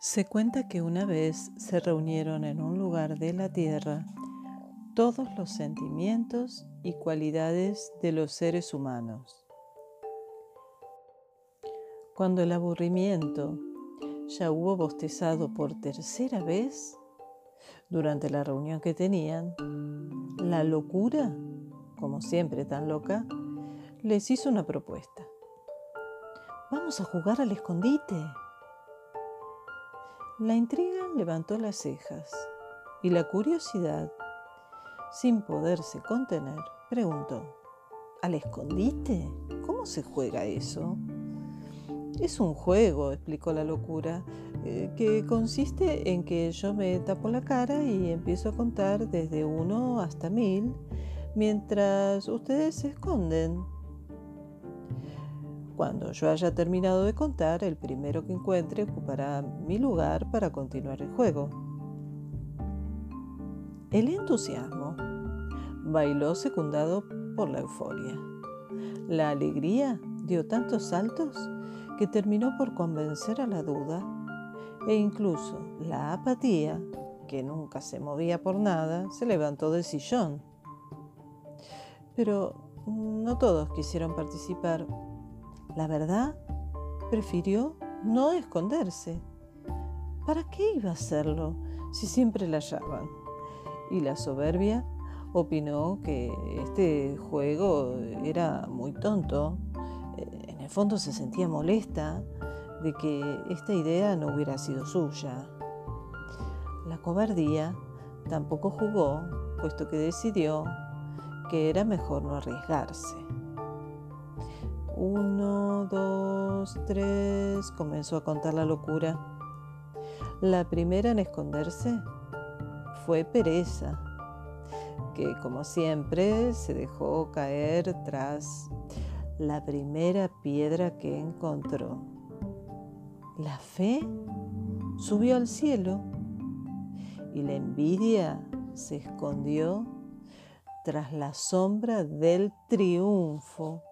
Se cuenta que una vez se reunieron en un lugar de la tierra todos los sentimientos y cualidades de los seres humanos. Cuando el aburrimiento ya hubo bostezado por tercera vez, durante la reunión que tenían, la locura, como siempre tan loca, les hizo una propuesta. Vamos a jugar al escondite. La intriga levantó las cejas y la curiosidad, sin poderse contener, preguntó, ¿Al escondite? ¿Cómo se juega eso? Es un juego, explicó la locura, eh, que consiste en que yo me tapo la cara y empiezo a contar desde uno hasta mil mientras ustedes se esconden. Cuando yo haya terminado de contar, el primero que encuentre ocupará mi lugar para continuar el juego. El entusiasmo bailó secundado por la euforia. La alegría dio tantos saltos que terminó por convencer a la duda e incluso la apatía, que nunca se movía por nada, se levantó del sillón. Pero no todos quisieron participar la verdad, prefirió no esconderse. ¿Para qué iba a hacerlo si siempre la hallaban? Y la soberbia opinó que este juego era muy tonto. Eh, en el fondo se sentía molesta de que esta idea no hubiera sido suya. La cobardía tampoco jugó, puesto que decidió que era mejor no arriesgarse. Uno, dos, tres, comenzó a contar la locura. La primera en esconderse fue Pereza, que como siempre se dejó caer tras la primera piedra que encontró. La fe subió al cielo y la envidia se escondió tras la sombra del triunfo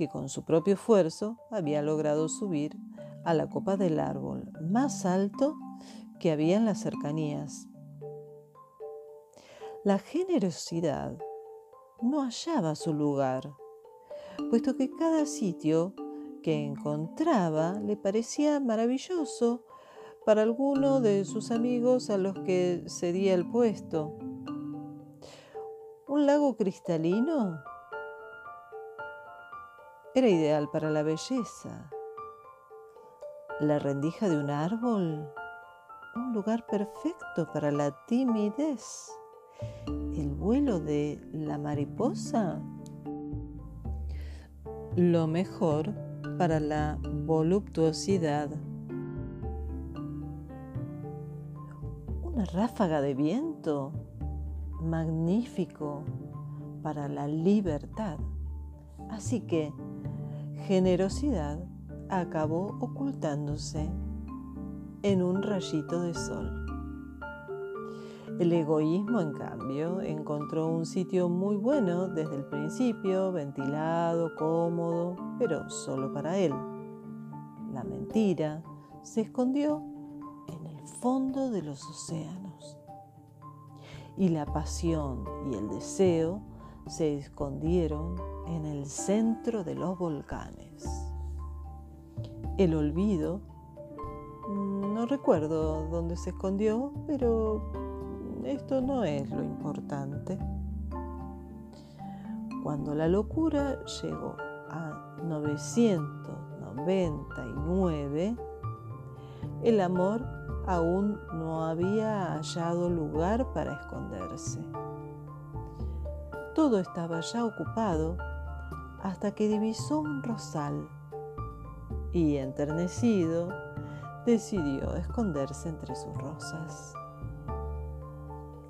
que con su propio esfuerzo había logrado subir a la copa del árbol más alto que había en las cercanías. La generosidad no hallaba su lugar, puesto que cada sitio que encontraba le parecía maravilloso para alguno de sus amigos a los que cedía el puesto. Un lago cristalino era ideal para la belleza. La rendija de un árbol, un lugar perfecto para la timidez. El vuelo de la mariposa, lo mejor para la voluptuosidad. Una ráfaga de viento, magnífico para la libertad. Así que generosidad acabó ocultándose en un rayito de sol. El egoísmo, en cambio, encontró un sitio muy bueno desde el principio, ventilado, cómodo, pero solo para él. La mentira se escondió en el fondo de los océanos. Y la pasión y el deseo se escondieron en el centro de los volcanes. El olvido, mm, no recuerdo dónde se escondió, pero esto no es lo importante. Cuando la locura llegó a 999, el amor aún no había hallado lugar para esconderse. Todo estaba ya ocupado hasta que divisó un rosal y, enternecido, decidió esconderse entre sus rosas.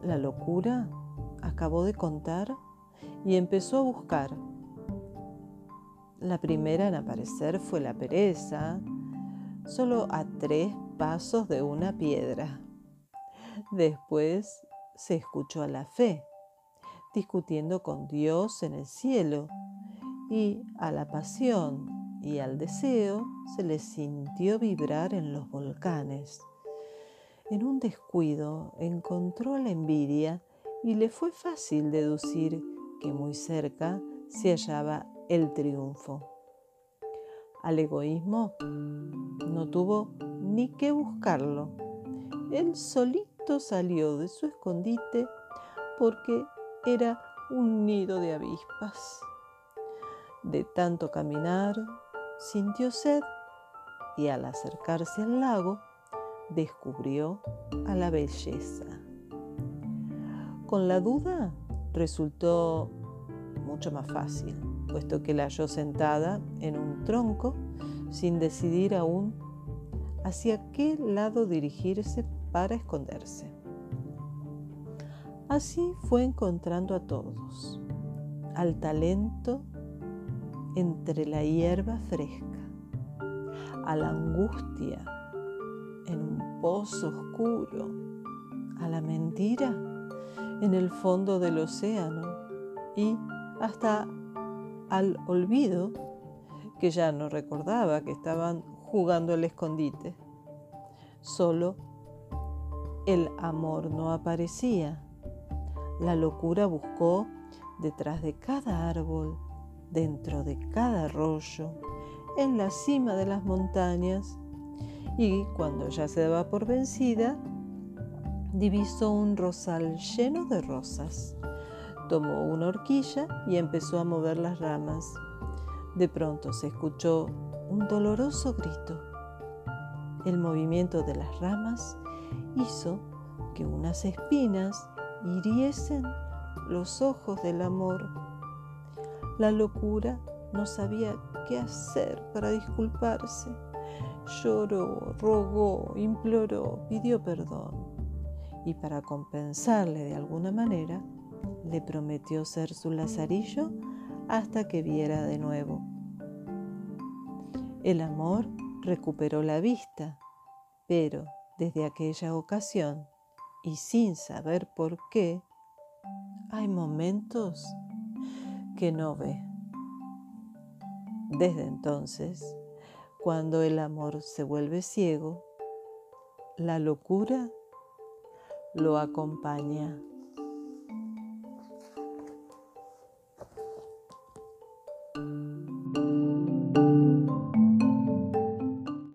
La locura acabó de contar y empezó a buscar. La primera en aparecer fue la pereza, solo a tres pasos de una piedra. Después se escuchó a la fe, discutiendo con Dios en el cielo y a la pasión y al deseo se le sintió vibrar en los volcanes. En un descuido encontró la envidia y le fue fácil deducir que muy cerca se hallaba el triunfo. Al egoísmo no tuvo ni que buscarlo. Él solito salió de su escondite porque era un nido de avispas. De tanto caminar, sintió sed y al acercarse al lago, descubrió a la belleza. Con la duda resultó mucho más fácil, puesto que la halló sentada en un tronco sin decidir aún hacia qué lado dirigirse para esconderse. Así fue encontrando a todos, al talento entre la hierba fresca, a la angustia en un pozo oscuro, a la mentira en el fondo del océano y hasta al olvido que ya no recordaba que estaban jugando el escondite. Solo el amor no aparecía. La locura buscó detrás de cada árbol, dentro de cada arroyo, en la cima de las montañas, y cuando ya se daba por vencida, divisó un rosal lleno de rosas. Tomó una horquilla y empezó a mover las ramas. De pronto se escuchó un doloroso grito. El movimiento de las ramas hizo que unas espinas hiriesen los ojos del amor. La locura no sabía qué hacer para disculparse. Lloró, rogó, imploró, pidió perdón. Y para compensarle de alguna manera, le prometió ser su lazarillo hasta que viera de nuevo. El amor recuperó la vista, pero desde aquella ocasión, y sin saber por qué, hay momentos que no ve. Desde entonces, cuando el amor se vuelve ciego, la locura lo acompaña.